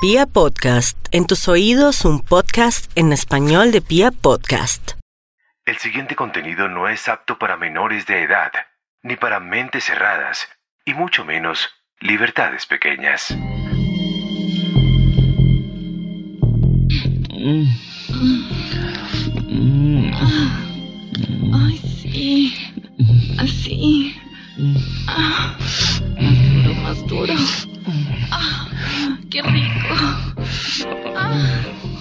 Pia Podcast, en tus oídos un podcast en español de Pia Podcast. El siguiente contenido no es apto para menores de edad, ni para mentes cerradas, y mucho menos libertades pequeñas. Ay, sí. Así. Ah, más duro, más duro. Ah, qué rico.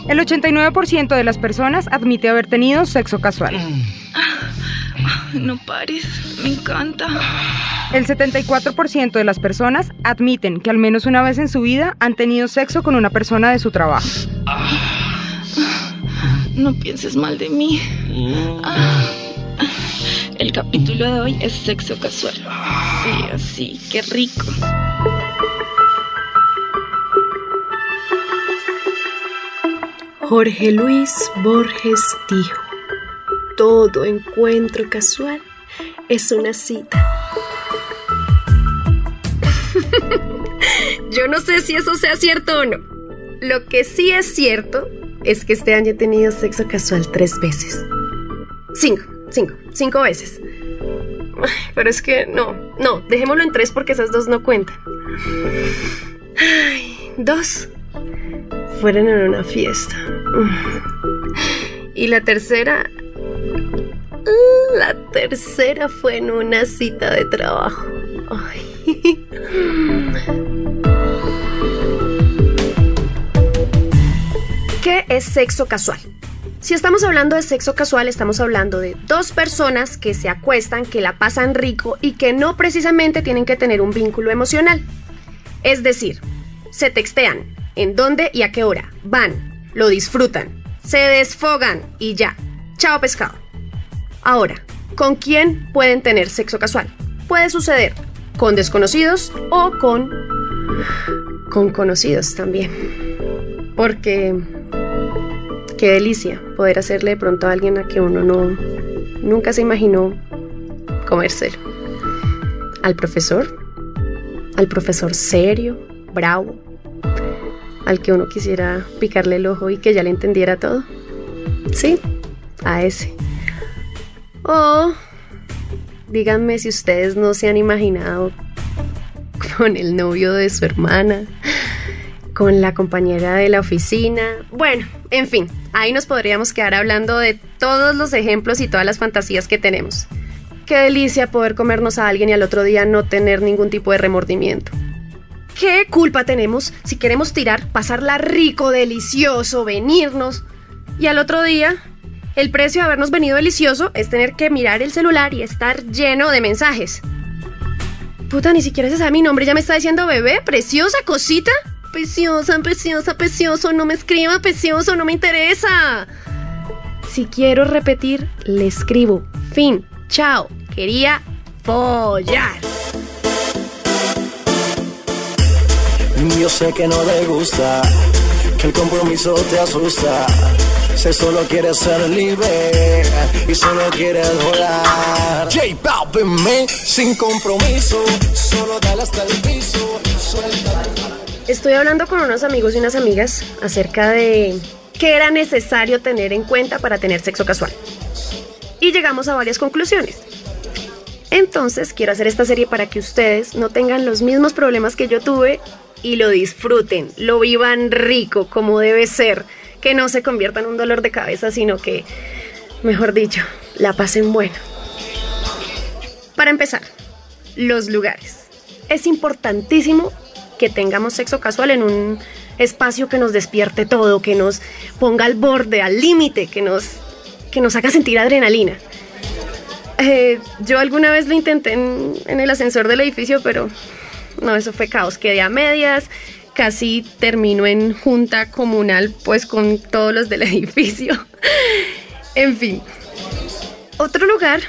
Ah, El 89% de las personas admite haber tenido sexo casual. no pares. Me encanta. El 74% de las personas admiten que al menos una vez en su vida han tenido sexo con una persona de su trabajo. No pienses mal de mí. Ah, el capítulo de hoy es sexo casual. Sí, así. Qué rico. Jorge Luis Borges dijo, todo encuentro casual es una cita. Yo no sé si eso sea cierto o no. Lo que sí es cierto es que este año he tenido sexo casual tres veces. Cinco, cinco, cinco veces. Pero es que no, no, dejémoslo en tres porque esas dos no cuentan. Ay, dos fueron en una fiesta. Y la tercera. La tercera fue en una cita de trabajo. ¿Qué es sexo casual? Si estamos hablando de sexo casual, estamos hablando de dos personas que se acuestan, que la pasan rico y que no precisamente tienen que tener un vínculo emocional. Es decir, se textean, en dónde y a qué hora, van, lo disfrutan, se desfogan y ya. Chao pescado. Ahora, ¿con quién pueden tener sexo casual? Puede suceder con desconocidos o con con conocidos también. Porque qué delicia poder hacerle de pronto a alguien a que uno no nunca se imaginó comérselo. Al profesor, al profesor serio, bravo, al que uno quisiera picarle el ojo y que ya le entendiera todo. Sí, a ese. O díganme si ustedes no se han imaginado con el novio de su hermana, con la compañera de la oficina. Bueno, en fin, ahí nos podríamos quedar hablando de todos los ejemplos y todas las fantasías que tenemos. Qué delicia poder comernos a alguien y al otro día no tener ningún tipo de remordimiento. ¿Qué culpa tenemos si queremos tirar, pasarla rico, delicioso, venirnos? Y al otro día, el precio de habernos venido delicioso es tener que mirar el celular y estar lleno de mensajes. Puta, ni siquiera se sabe mi nombre, ya me está diciendo bebé, preciosa cosita. Preciosa, preciosa, precioso, no me escriba, precioso, no me interesa. Si quiero repetir, le escribo. Fin, chao, quería follar. Yo sé que no le gusta, que el compromiso te asusta. Se solo quiere ser libre y solo quiere volar. J Balvin, me, sin compromiso, solo dale hasta el piso. Suelta. Estoy hablando con unos amigos y unas amigas acerca de qué era necesario tener en cuenta para tener sexo casual. Y llegamos a varias conclusiones. Entonces quiero hacer esta serie para que ustedes no tengan los mismos problemas que yo tuve y lo disfruten, lo vivan rico como debe ser, que no se convierta en un dolor de cabeza, sino que, mejor dicho, la pasen bueno. Para empezar, los lugares. Es importantísimo que tengamos sexo casual en un espacio que nos despierte todo, que nos ponga al borde, al límite, que nos, que nos haga sentir adrenalina. Eh, yo alguna vez lo intenté en, en el ascensor del edificio, pero no, eso fue caos. Quedé a medias, casi termino en junta comunal, pues con todos los del edificio. en fin. Otro lugar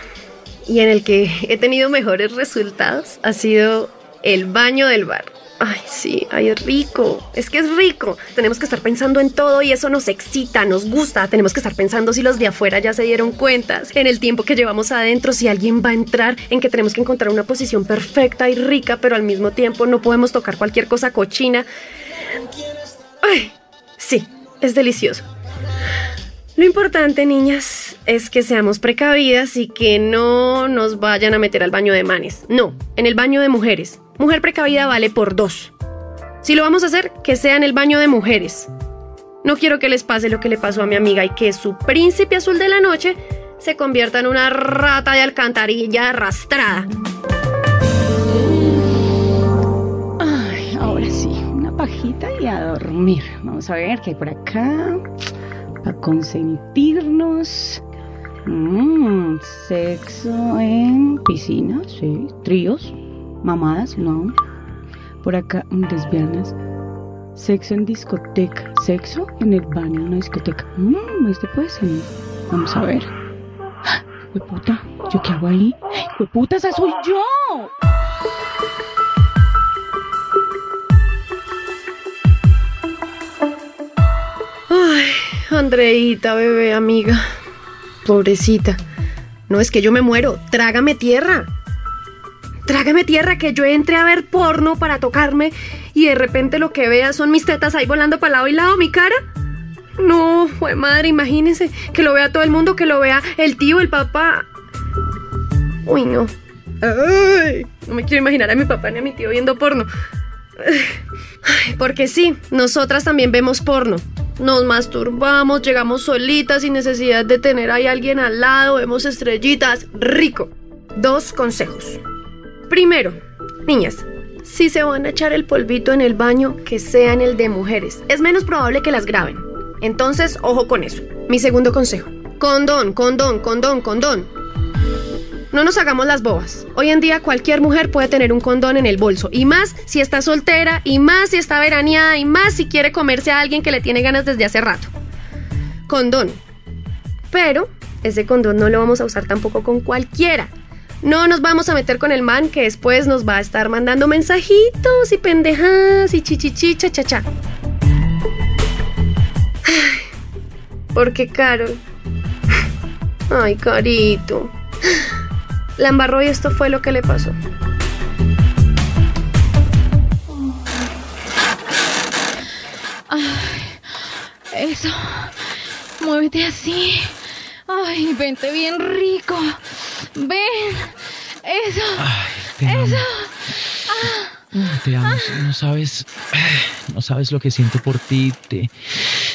y en el que he tenido mejores resultados ha sido el baño del bar. Ay, sí, ay, es rico. Es que es rico. Tenemos que estar pensando en todo y eso nos excita, nos gusta. Tenemos que estar pensando si los de afuera ya se dieron cuenta, en el tiempo que llevamos adentro, si alguien va a entrar, en que tenemos que encontrar una posición perfecta y rica, pero al mismo tiempo no podemos tocar cualquier cosa cochina. Ay, sí, es delicioso. Lo importante, niñas, es que seamos precavidas y que no nos vayan a meter al baño de manes. No, en el baño de mujeres. Mujer precavida vale por dos. Si lo vamos a hacer, que sea en el baño de mujeres. No quiero que les pase lo que le pasó a mi amiga y que su príncipe azul de la noche se convierta en una rata de alcantarilla arrastrada. Ay, ahora sí, una pajita y a dormir. Vamos a ver qué hay por acá. Para consentirnos. Mm, sexo en piscina, sí. Tríos. Mamadas, no. Por acá, lesbianas. Sexo en discoteca. Sexo en el baño de una discoteca. Mmm, este puede ser. Vamos a ver. puta, ¿yo qué hago ahí? puta, esa soy yo! Ay, Andreita, bebé, amiga. Pobrecita. No es que yo me muero. Trágame tierra. Trágame tierra que yo entre a ver porno para tocarme y de repente lo que vea son mis tetas ahí volando para lado y lado, mi cara. No, fue madre, imagínense que lo vea todo el mundo, que lo vea el tío, el papá. Uy, no. Ay, no me quiero imaginar a mi papá ni a mi tío viendo porno. Porque sí, nosotras también vemos porno. Nos masturbamos, llegamos solitas sin necesidad de tener ahí alguien al lado, vemos estrellitas. Rico. Dos consejos. Primero, niñas, si se van a echar el polvito en el baño, que sea en el de mujeres. Es menos probable que las graben. Entonces, ojo con eso. Mi segundo consejo. Condón, condón, condón, condón. No nos hagamos las bobas. Hoy en día cualquier mujer puede tener un condón en el bolso. Y más si está soltera, y más si está veraneada, y más si quiere comerse a alguien que le tiene ganas desde hace rato. Condón. Pero ese condón no lo vamos a usar tampoco con cualquiera. No nos vamos a meter con el man que después nos va a estar mandando mensajitos y pendejas y chichichicha cha cha. Porque Carol. Ay, carito. La embarró y esto fue lo que le pasó. Ay, eso. Muévete así. Ay, vente bien rico. Ven. Eso. Ay, te amo. Eso. Te amo. No sabes. No sabes lo que siento por ti. Te,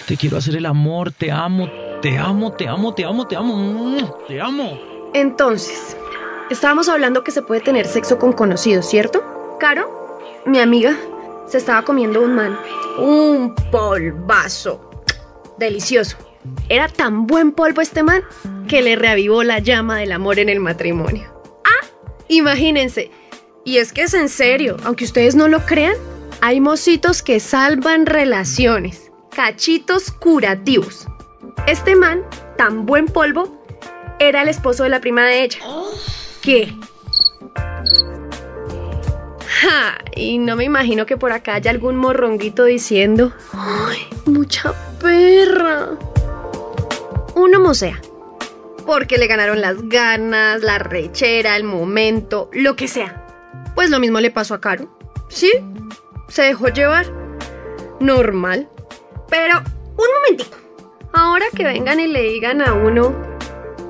te quiero hacer el amor. Te amo. Te amo, te amo, te amo, te amo. Te amo. Entonces, estábamos hablando que se puede tener sexo con conocidos, ¿cierto? Caro, mi amiga, se estaba comiendo un man. Un polvazo. Delicioso. Era tan buen polvo este man que le reavivó la llama del amor en el matrimonio. Ah, imagínense. Y es que es en serio, aunque ustedes no lo crean, hay mocitos que salvan relaciones, cachitos curativos. Este man, tan buen polvo, era el esposo de la prima de ella. ¿Qué? Ja, y no me imagino que por acá haya algún morronguito diciendo, ¡ay, mucha perra! Uno mosea. Porque le ganaron las ganas, la rechera, el momento, lo que sea. Pues lo mismo le pasó a Caro. ¿Sí? Se dejó llevar. Normal. Pero, un momentito. Ahora que vengan y le digan a uno,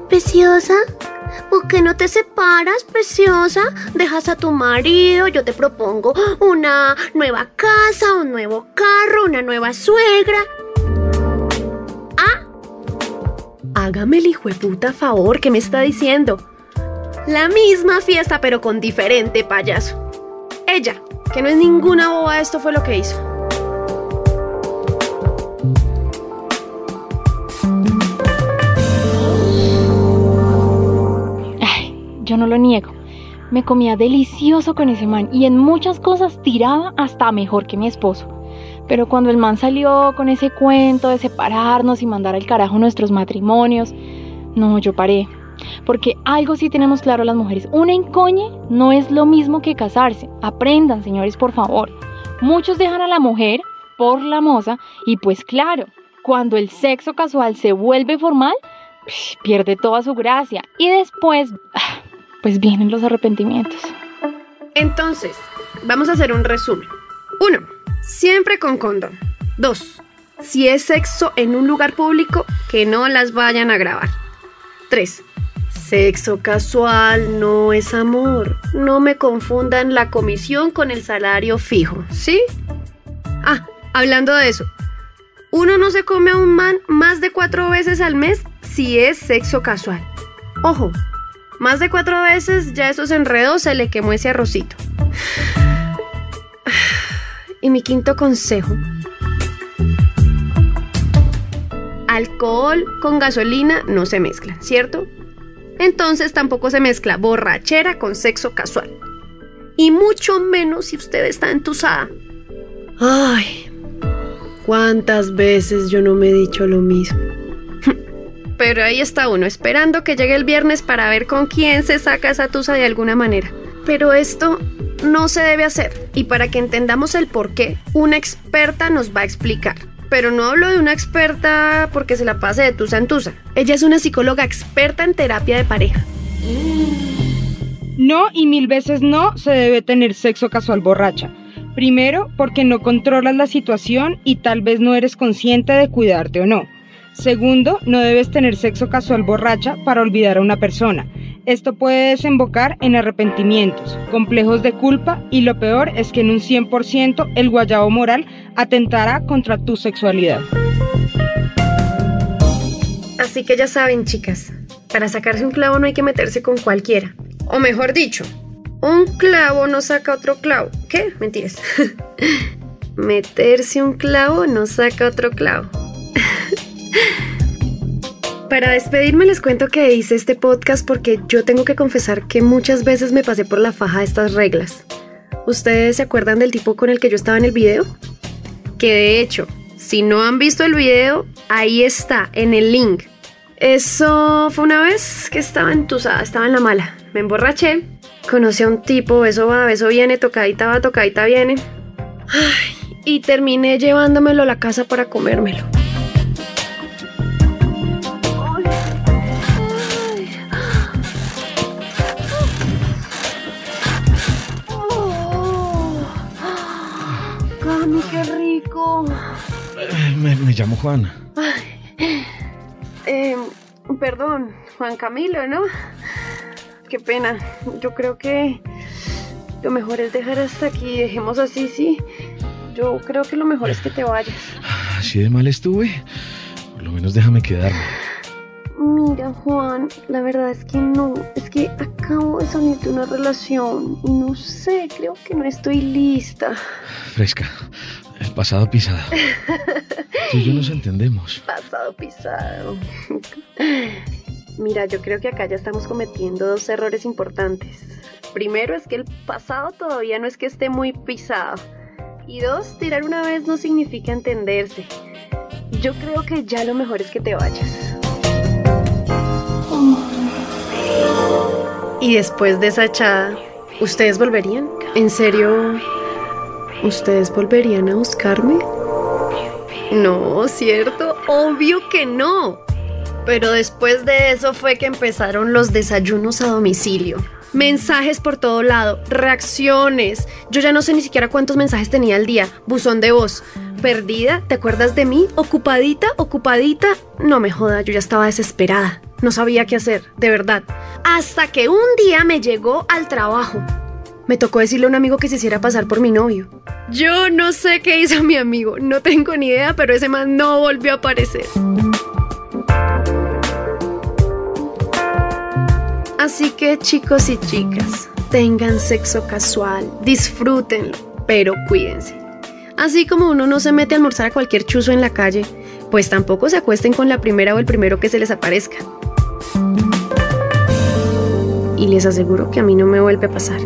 Preciosa, ¿por qué no te separas, preciosa? Dejas a tu marido, yo te propongo una nueva casa, un nuevo carro, una nueva suegra. Ah, hágame el hijo de puta favor que me está diciendo. La misma fiesta, pero con diferente payaso. Ella, que no es ninguna boba, esto fue lo que hizo. Yo no lo niego. Me comía delicioso con ese man y en muchas cosas tiraba hasta mejor que mi esposo. Pero cuando el man salió con ese cuento de separarnos y mandar al carajo nuestros matrimonios, no, yo paré. Porque algo sí tenemos claro las mujeres. Una encoñe no es lo mismo que casarse. Aprendan, señores, por favor. Muchos dejan a la mujer por la moza y pues claro, cuando el sexo casual se vuelve formal, pierde toda su gracia y después, ah, pues vienen los arrepentimientos. Entonces, vamos a hacer un resumen. Uno, siempre con condón. 2. Si es sexo en un lugar público, que no las vayan a grabar. 3. Sexo casual no es amor. No me confundan la comisión con el salario fijo, ¿sí? Ah, hablando de eso. Uno no se come a un man más de cuatro veces al mes si es sexo casual. Ojo, más de cuatro veces ya esos enredos se le quemó ese arrocito. Y mi quinto consejo. Alcohol con gasolina no se mezclan, ¿cierto? Entonces tampoco se mezcla borrachera con sexo casual. Y mucho menos si usted está entusada. Ay, cuántas veces yo no me he dicho lo mismo. Pero ahí está uno, esperando que llegue el viernes para ver con quién se saca esa tusa de alguna manera. Pero esto no se debe hacer. Y para que entendamos el por qué, una experta nos va a explicar. Pero no hablo de una experta porque se la pase de tusa en tusa. Ella es una psicóloga experta en terapia de pareja. No y mil veces no se debe tener sexo casual borracha. Primero, porque no controlas la situación y tal vez no eres consciente de cuidarte o no. Segundo, no debes tener sexo casual borracha para olvidar a una persona. Esto puede desembocar en arrepentimientos, complejos de culpa y lo peor es que en un 100% el guayabo moral atentará contra tu sexualidad. Así que ya saben, chicas, para sacarse un clavo no hay que meterse con cualquiera. O mejor dicho, un clavo no saca otro clavo. ¿Qué? Mentiras. Meterse un clavo no saca otro clavo. Para despedirme les cuento que hice este podcast porque yo tengo que confesar que muchas veces me pasé por la faja de estas reglas. ¿Ustedes se acuerdan del tipo con el que yo estaba en el video? Que de hecho, si no han visto el video, ahí está, en el link. Eso fue una vez que estaba entusada, estaba en la mala. Me emborraché, conocí a un tipo, eso va, eso viene, tocadita va, tocadita viene. Y terminé llevándomelo a la casa para comérmelo. Me, me llamo Juan. Eh, perdón, Juan Camilo, ¿no? Qué pena. Yo creo que lo mejor es dejar hasta aquí. Dejemos así, sí. Yo creo que lo mejor es que te vayas. Así de mal estuve. Por lo menos déjame quedarme. Mira, Juan, la verdad es que no. Es que acabo de salir de una relación no sé, creo que no estoy lista. Fresca. El pasado pisado. Tú y yo nos entendemos. Pasado pisado. Mira, yo creo que acá ya estamos cometiendo dos errores importantes. Primero es que el pasado todavía no es que esté muy pisado. Y dos, tirar una vez no significa entenderse. Yo creo que ya lo mejor es que te vayas. Y después de esa echada, ¿ustedes volverían? ¿En serio? ¿Ustedes volverían a buscarme? No, ¿cierto? Obvio que no. Pero después de eso fue que empezaron los desayunos a domicilio. Mensajes por todo lado, reacciones. Yo ya no sé ni siquiera cuántos mensajes tenía al día. Buzón de voz. Perdida, ¿te acuerdas de mí? Ocupadita, ocupadita. No me joda, yo ya estaba desesperada. No sabía qué hacer, de verdad. Hasta que un día me llegó al trabajo. Me tocó decirle a un amigo que se hiciera pasar por mi novio. Yo no sé qué hizo mi amigo, no tengo ni idea, pero ese man no volvió a aparecer. Así que chicos y chicas, tengan sexo casual, disfrútenlo, pero cuídense. Así como uno no se mete a almorzar a cualquier chuzo en la calle, pues tampoco se acuesten con la primera o el primero que se les aparezca. Y les aseguro que a mí no me vuelve a pasar.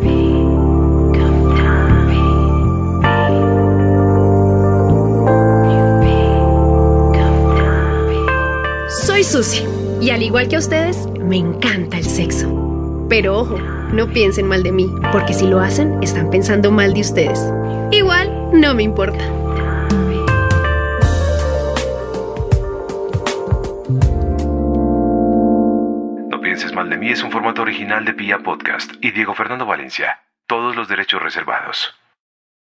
Y al igual que a ustedes, me encanta el sexo. Pero ojo, no piensen mal de mí, porque si lo hacen, están pensando mal de ustedes. Igual, no me importa. No pienses mal de mí es un formato original de Pia Podcast y Diego Fernando Valencia. Todos los derechos reservados.